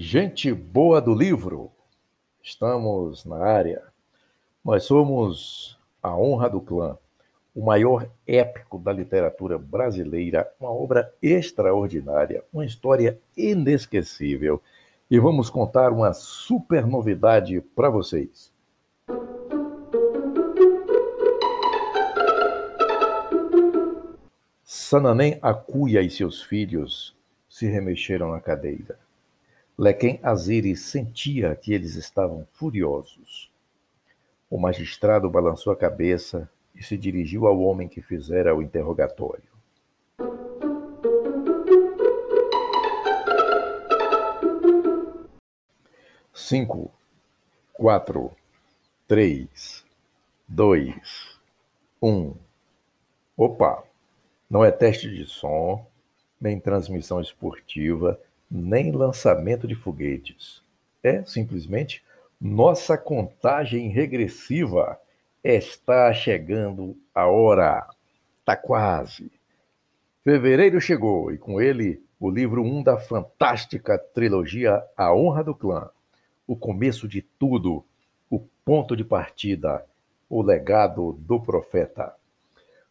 Gente boa do livro, estamos na área. Nós somos A Honra do Clã, o maior épico da literatura brasileira, uma obra extraordinária, uma história inesquecível. E vamos contar uma super novidade para vocês. Sananem Acuia e seus filhos se remexeram na cadeira. Lequem Aziri sentia que eles estavam furiosos. O magistrado balançou a cabeça e se dirigiu ao homem que fizera o interrogatório. Cinco, quatro, três, dois, um. Opa! Não é teste de som, nem transmissão esportiva, nem lançamento de foguetes. É simplesmente nossa contagem regressiva. Está chegando a hora. Está quase. Fevereiro chegou e com ele o livro 1 um da fantástica trilogia A Honra do Clã. O começo de tudo, o ponto de partida, o legado do profeta.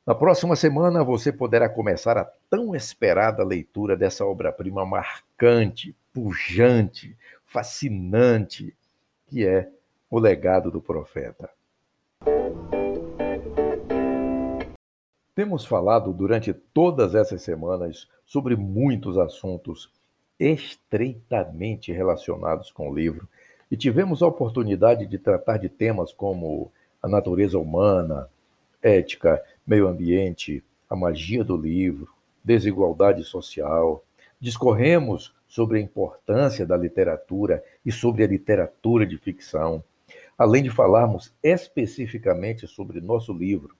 Na próxima semana você poderá começar a tão esperada leitura dessa obra-prima marcante, pujante, fascinante, que é O Legado do Profeta. Temos falado durante todas essas semanas sobre muitos assuntos estreitamente relacionados com o livro e tivemos a oportunidade de tratar de temas como a natureza humana, ética, meio ambiente, a magia do livro, desigualdade social. Discorremos sobre a importância da literatura e sobre a literatura de ficção, além de falarmos especificamente sobre nosso livro,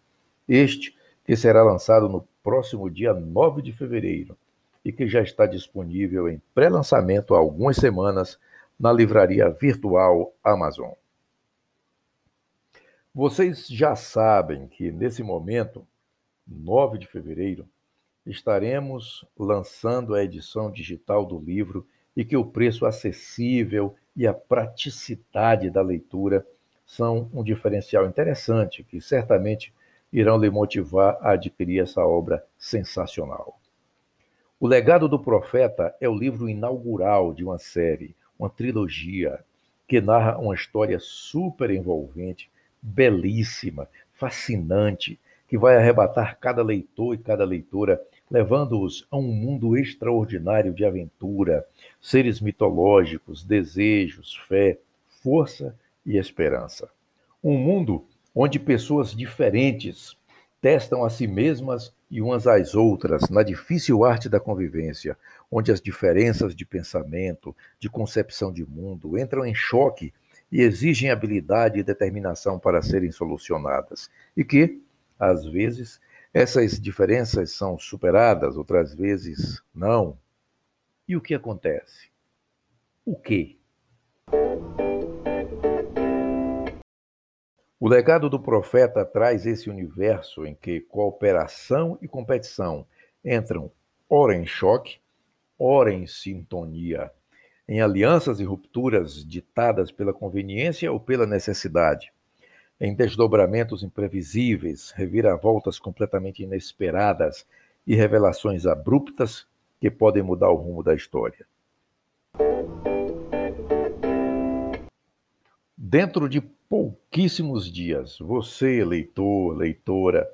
este que será lançado no próximo dia 9 de fevereiro e que já está disponível em pré-lançamento há algumas semanas na livraria virtual Amazon. Vocês já sabem que nesse momento, 9 de fevereiro, estaremos lançando a edição digital do livro e que o preço acessível e a praticidade da leitura são um diferencial interessante que certamente irão lhe motivar a adquirir essa obra sensacional. O Legado do Profeta é o livro inaugural de uma série, uma trilogia, que narra uma história super envolvente belíssima, fascinante, que vai arrebatar cada leitor e cada leitora, levando-os a um mundo extraordinário de aventura, seres mitológicos, desejos, fé, força e esperança. Um mundo onde pessoas diferentes testam a si mesmas e umas às outras na difícil arte da convivência, onde as diferenças de pensamento, de concepção de mundo entram em choque e exigem habilidade e determinação para serem solucionadas, e que, às vezes, essas diferenças são superadas, outras vezes não. E o que acontece? O quê? O legado do profeta traz esse universo em que cooperação e competição entram ora em choque, ora em sintonia, em alianças e rupturas ditadas pela conveniência ou pela necessidade, em desdobramentos imprevisíveis, reviravoltas completamente inesperadas e revelações abruptas que podem mudar o rumo da história. Dentro de pouquíssimos dias, você, leitor, leitora,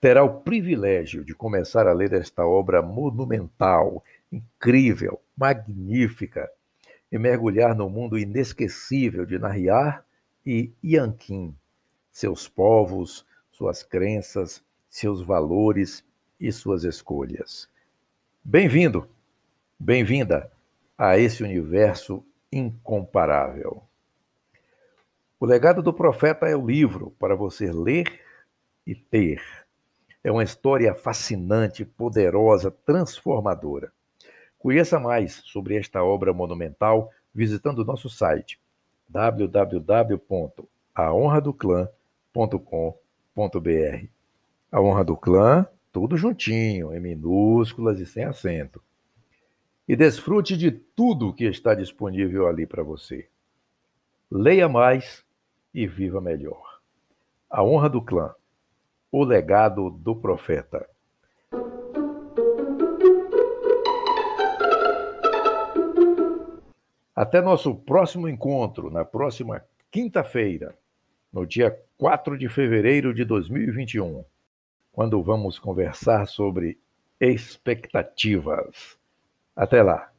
terá o privilégio de começar a ler esta obra monumental, incrível, magnífica, e mergulhar no mundo inesquecível de Nahar e Yanqin, seus povos, suas crenças, seus valores e suas escolhas. Bem-vindo, bem-vinda a esse universo incomparável. O legado do profeta é o livro para você ler e ter. É uma história fascinante, poderosa, transformadora. Conheça mais sobre esta obra monumental visitando o nosso site www.ahonradoclã.com.br. A honra do clã, tudo juntinho, em minúsculas e sem acento. e desfrute de tudo que está disponível ali para você. Leia mais e viva melhor. A honra do clã. O legado do profeta. Até nosso próximo encontro, na próxima quinta-feira, no dia 4 de fevereiro de 2021, quando vamos conversar sobre expectativas. Até lá!